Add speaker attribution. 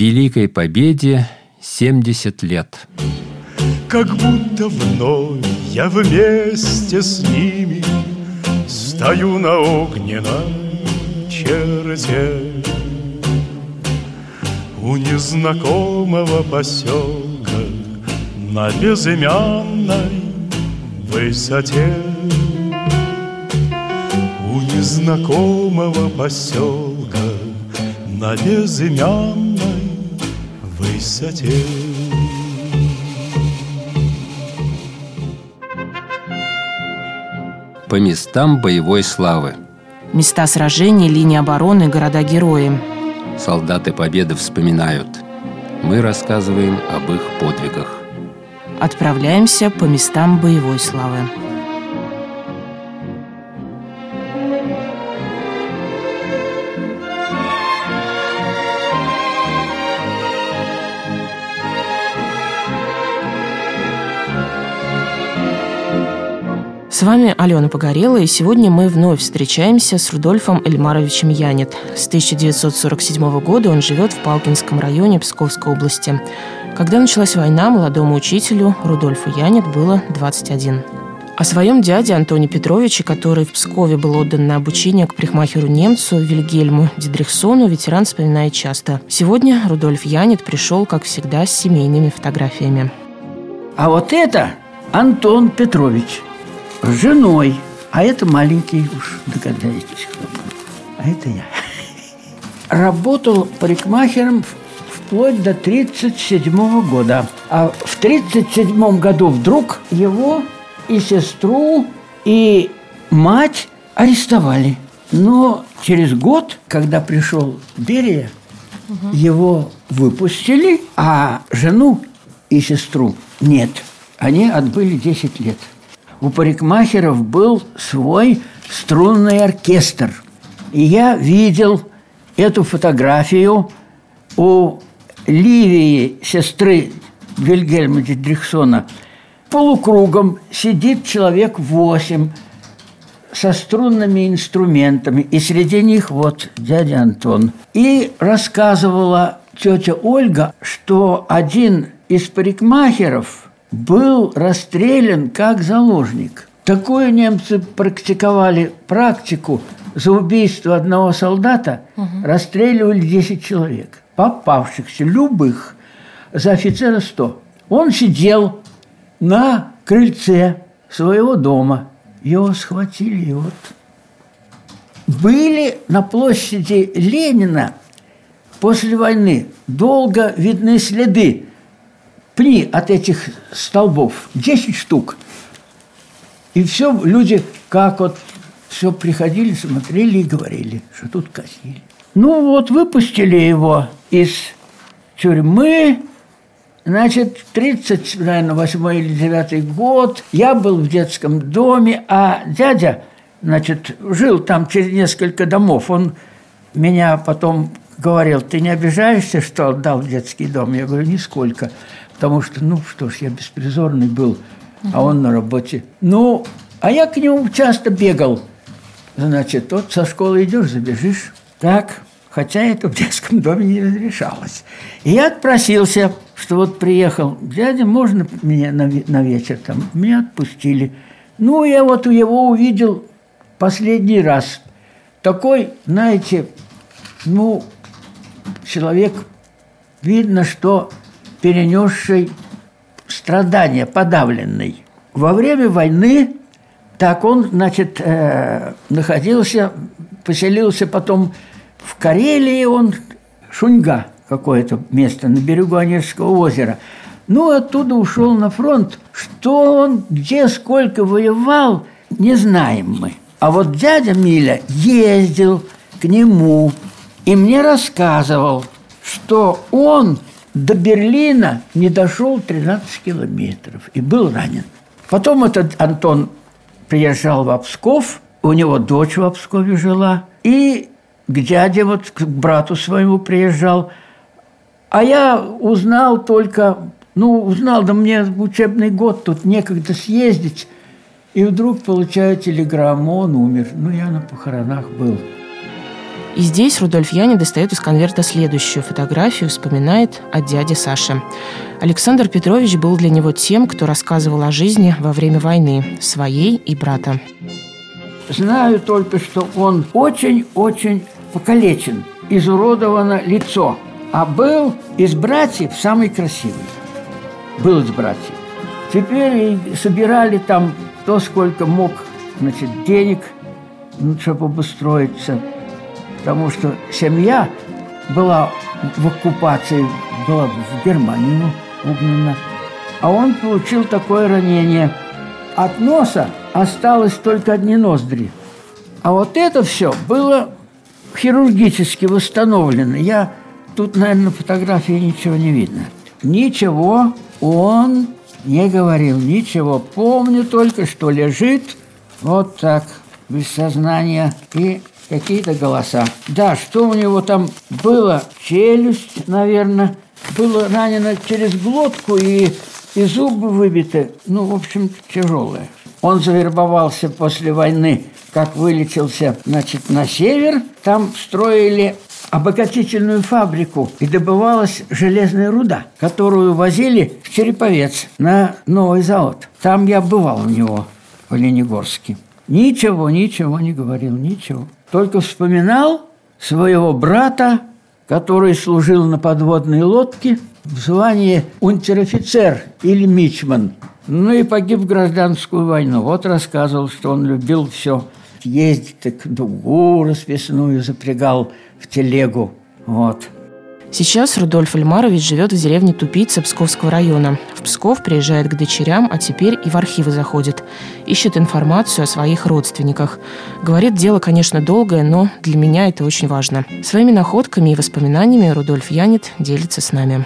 Speaker 1: Великой Победе 70 лет.
Speaker 2: Как будто вновь я вместе с ними Стою на огненной черте У незнакомого поселка На безымянной высоте У незнакомого поселка На безымянной высоте
Speaker 1: По местам боевой славы.
Speaker 3: Места сражений, линии обороны, города-герои.
Speaker 1: Солдаты Победы вспоминают. Мы рассказываем об их подвигах.
Speaker 3: Отправляемся по местам боевой славы. С вами Алена Погорела, и сегодня мы вновь встречаемся с Рудольфом Эльмаровичем Янет. С 1947 года он живет в Палкинском районе Псковской области. Когда началась война, молодому учителю Рудольфу Янет было 21. О своем дяде Антоне Петровиче, который в Пскове был отдан на обучение к прихмахеру-немцу Вильгельму Дидрихсону, ветеран вспоминает часто. Сегодня Рудольф Янет пришел, как всегда, с семейными фотографиями.
Speaker 4: А вот это Антон Петрович с женой. А это маленький, уж догадаетесь. А это я. Работал парикмахером вплоть до 1937 года. А в 1937 году вдруг его и сестру, и мать арестовали. Но через год, когда пришел Берия, угу. его выпустили, а жену и сестру нет. Они отбыли 10 лет у парикмахеров был свой струнный оркестр. И я видел эту фотографию у Ливии, сестры Вильгельма Дидрихсона. Полукругом сидит человек восемь со струнными инструментами, и среди них вот дядя Антон. И рассказывала тетя Ольга, что один из парикмахеров – был расстрелян как заложник. Такое немцы практиковали практику за убийство одного солдата, угу. расстреливали 10 человек, попавшихся, любых, за офицера 100. Он сидел на крыльце своего дома. Его схватили, и вот были на площади Ленина после войны долго видны следы пни от этих столбов, 10 штук. И все люди, как вот все приходили, смотрели и говорили, что тут косили. Ну вот, выпустили его из тюрьмы, Значит, 30, наверное, 8 или 9 год, я был в детском доме, а дядя, значит, жил там через несколько домов. Он меня потом говорил, ты не обижаешься, что отдал в детский дом? Я говорю, нисколько. Потому что, ну что ж, я беспризорный был, угу. а он на работе. Ну, а я к нему часто бегал. Значит, вот со школы идешь, забежишь. Так, хотя это в детском доме не разрешалось. И я отпросился, что вот приехал, дядя, можно меня на, на вечер там? Меня отпустили. Ну, я вот его увидел последний раз. Такой, знаете, ну, человек, видно, что перенесший страдания, подавленный. Во время войны так он, значит, э, находился, поселился потом в Карелии, он Шуньга какое-то место на берегу Онежского озера. Ну, оттуда ушел на фронт. Что он, где, сколько воевал, не знаем мы. А вот дядя Миля ездил к нему и мне рассказывал, что он до Берлина не дошел 13 километров и был ранен. Потом этот Антон приезжал в Псков, у него дочь в Пскове жила, и к дяде, вот к брату своему приезжал. А я узнал только, ну, узнал, да мне учебный год, тут некогда съездить. И вдруг получаю телеграмму, он умер. Ну, я на похоронах был.
Speaker 3: И здесь Рудольф Яни достает из конверта следующую фотографию, вспоминает о дяде Саше. Александр Петрович был для него тем, кто рассказывал о жизни во время войны, своей и брата.
Speaker 4: Знаю только, что он очень-очень покалечен, изуродовано лицо, а был из братьев самый красивый. Был из братьев. Теперь собирали там то, сколько мог, значит, денег, ну, чтобы обустроиться. Потому что семья была в оккупации, была в Германию угнана. А он получил такое ранение. От носа осталось только одни ноздри. А вот это все было хирургически восстановлено. Я тут, наверное, на фотографии ничего не видно. Ничего он не говорил, ничего. Помню только, что лежит вот так, без сознания, и какие-то голоса. Да, что у него там было? Челюсть, наверное, было ранено через глотку и, и зубы выбиты. Ну, в общем, тяжелое. Он завербовался после войны, как вылетелся, значит, на север. Там строили обогатительную фабрику и добывалась железная руда, которую возили в Череповец на новый завод. Там я бывал у него в Ленигорске. Ничего, ничего не говорил, ничего. Только вспоминал своего брата, который служил на подводной лодке в звании унтер-офицер или мичман – ну и погиб в гражданскую войну. Вот рассказывал, что он любил все ездить, так дугу расписную запрягал в телегу. Вот.
Speaker 3: Сейчас Рудольф Альмарович живет в деревне Тупица Псковского района. В Псков приезжает к дочерям, а теперь и в архивы заходит. Ищет информацию о своих родственниках. Говорит, дело, конечно, долгое, но для меня это очень важно. Своими находками и воспоминаниями Рудольф Янит делится с нами.